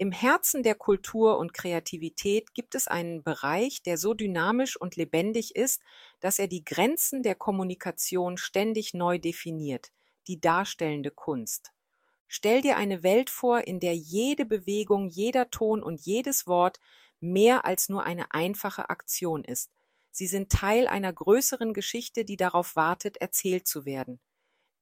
Im Herzen der Kultur und Kreativität gibt es einen Bereich, der so dynamisch und lebendig ist, dass er die Grenzen der Kommunikation ständig neu definiert, die darstellende Kunst. Stell dir eine Welt vor, in der jede Bewegung, jeder Ton und jedes Wort mehr als nur eine einfache Aktion ist. Sie sind Teil einer größeren Geschichte, die darauf wartet, erzählt zu werden.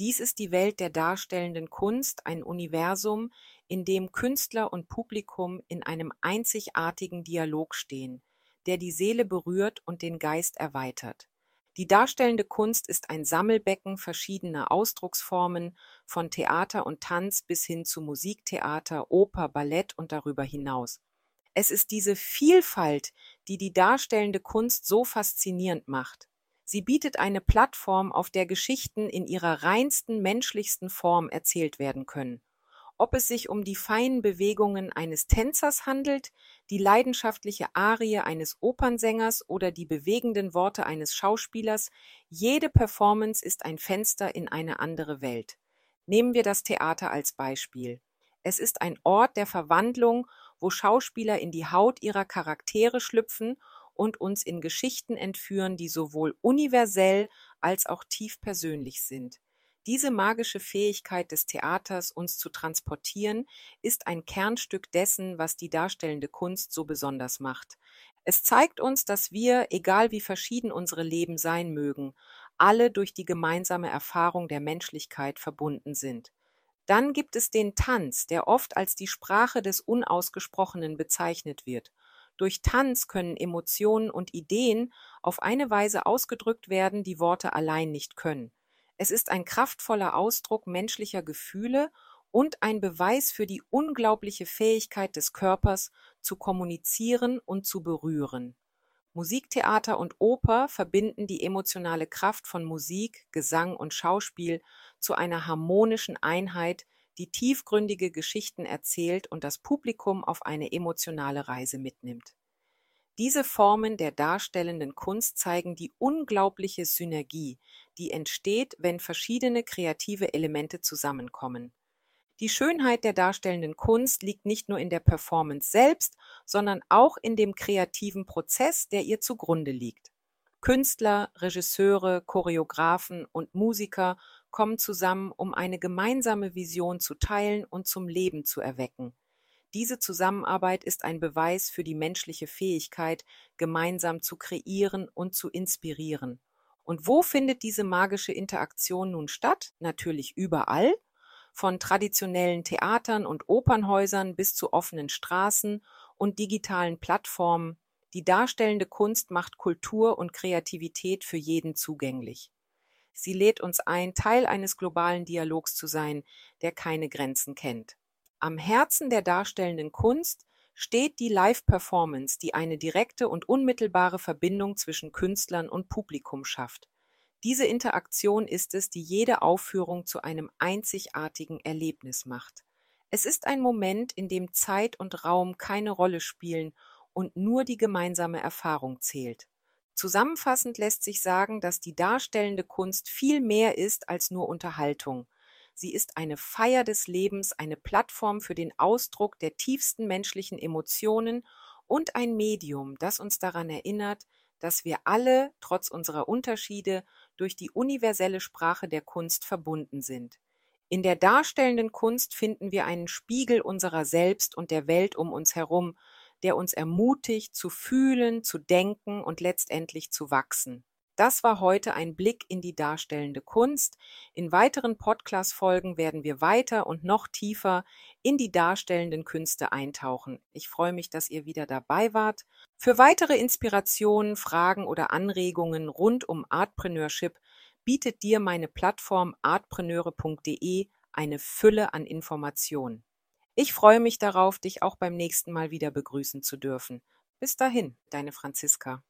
Dies ist die Welt der darstellenden Kunst, ein Universum, in dem Künstler und Publikum in einem einzigartigen Dialog stehen, der die Seele berührt und den Geist erweitert. Die darstellende Kunst ist ein Sammelbecken verschiedener Ausdrucksformen, von Theater und Tanz bis hin zu Musiktheater, Oper, Ballett und darüber hinaus. Es ist diese Vielfalt, die die darstellende Kunst so faszinierend macht. Sie bietet eine Plattform, auf der Geschichten in ihrer reinsten, menschlichsten Form erzählt werden können. Ob es sich um die feinen Bewegungen eines Tänzers handelt, die leidenschaftliche Arie eines Opernsängers oder die bewegenden Worte eines Schauspielers, jede Performance ist ein Fenster in eine andere Welt. Nehmen wir das Theater als Beispiel. Es ist ein Ort der Verwandlung, wo Schauspieler in die Haut ihrer Charaktere schlüpfen und uns in Geschichten entführen, die sowohl universell als auch tief persönlich sind. Diese magische Fähigkeit des Theaters, uns zu transportieren, ist ein Kernstück dessen, was die darstellende Kunst so besonders macht. Es zeigt uns, dass wir, egal wie verschieden unsere Leben sein mögen, alle durch die gemeinsame Erfahrung der Menschlichkeit verbunden sind. Dann gibt es den Tanz, der oft als die Sprache des Unausgesprochenen bezeichnet wird. Durch Tanz können Emotionen und Ideen auf eine Weise ausgedrückt werden, die Worte allein nicht können. Es ist ein kraftvoller Ausdruck menschlicher Gefühle und ein Beweis für die unglaubliche Fähigkeit des Körpers zu kommunizieren und zu berühren. Musiktheater und Oper verbinden die emotionale Kraft von Musik, Gesang und Schauspiel zu einer harmonischen Einheit, die tiefgründige Geschichten erzählt und das Publikum auf eine emotionale Reise mitnimmt. Diese Formen der darstellenden Kunst zeigen die unglaubliche Synergie, die entsteht, wenn verschiedene kreative Elemente zusammenkommen. Die Schönheit der darstellenden Kunst liegt nicht nur in der Performance selbst, sondern auch in dem kreativen Prozess, der ihr zugrunde liegt. Künstler, Regisseure, Choreografen und Musiker kommen zusammen, um eine gemeinsame Vision zu teilen und zum Leben zu erwecken. Diese Zusammenarbeit ist ein Beweis für die menschliche Fähigkeit, gemeinsam zu kreieren und zu inspirieren. Und wo findet diese magische Interaktion nun statt? Natürlich überall, von traditionellen Theatern und Opernhäusern bis zu offenen Straßen und digitalen Plattformen. Die darstellende Kunst macht Kultur und Kreativität für jeden zugänglich. Sie lädt uns ein, Teil eines globalen Dialogs zu sein, der keine Grenzen kennt. Am Herzen der darstellenden Kunst steht die Live-Performance, die eine direkte und unmittelbare Verbindung zwischen Künstlern und Publikum schafft. Diese Interaktion ist es, die jede Aufführung zu einem einzigartigen Erlebnis macht. Es ist ein Moment, in dem Zeit und Raum keine Rolle spielen und nur die gemeinsame Erfahrung zählt. Zusammenfassend lässt sich sagen, dass die darstellende Kunst viel mehr ist als nur Unterhaltung. Sie ist eine Feier des Lebens, eine Plattform für den Ausdruck der tiefsten menschlichen Emotionen und ein Medium, das uns daran erinnert, dass wir alle, trotz unserer Unterschiede, durch die universelle Sprache der Kunst verbunden sind. In der darstellenden Kunst finden wir einen Spiegel unserer selbst und der Welt um uns herum, der uns ermutigt, zu fühlen, zu denken und letztendlich zu wachsen. Das war heute ein Blick in die darstellende Kunst. In weiteren Podcast-Folgen werden wir weiter und noch tiefer in die darstellenden Künste eintauchen. Ich freue mich, dass ihr wieder dabei wart. Für weitere Inspirationen, Fragen oder Anregungen rund um Artpreneurship bietet dir meine Plattform artpreneure.de eine Fülle an Informationen. Ich freue mich darauf, dich auch beim nächsten Mal wieder begrüßen zu dürfen. Bis dahin, deine Franziska.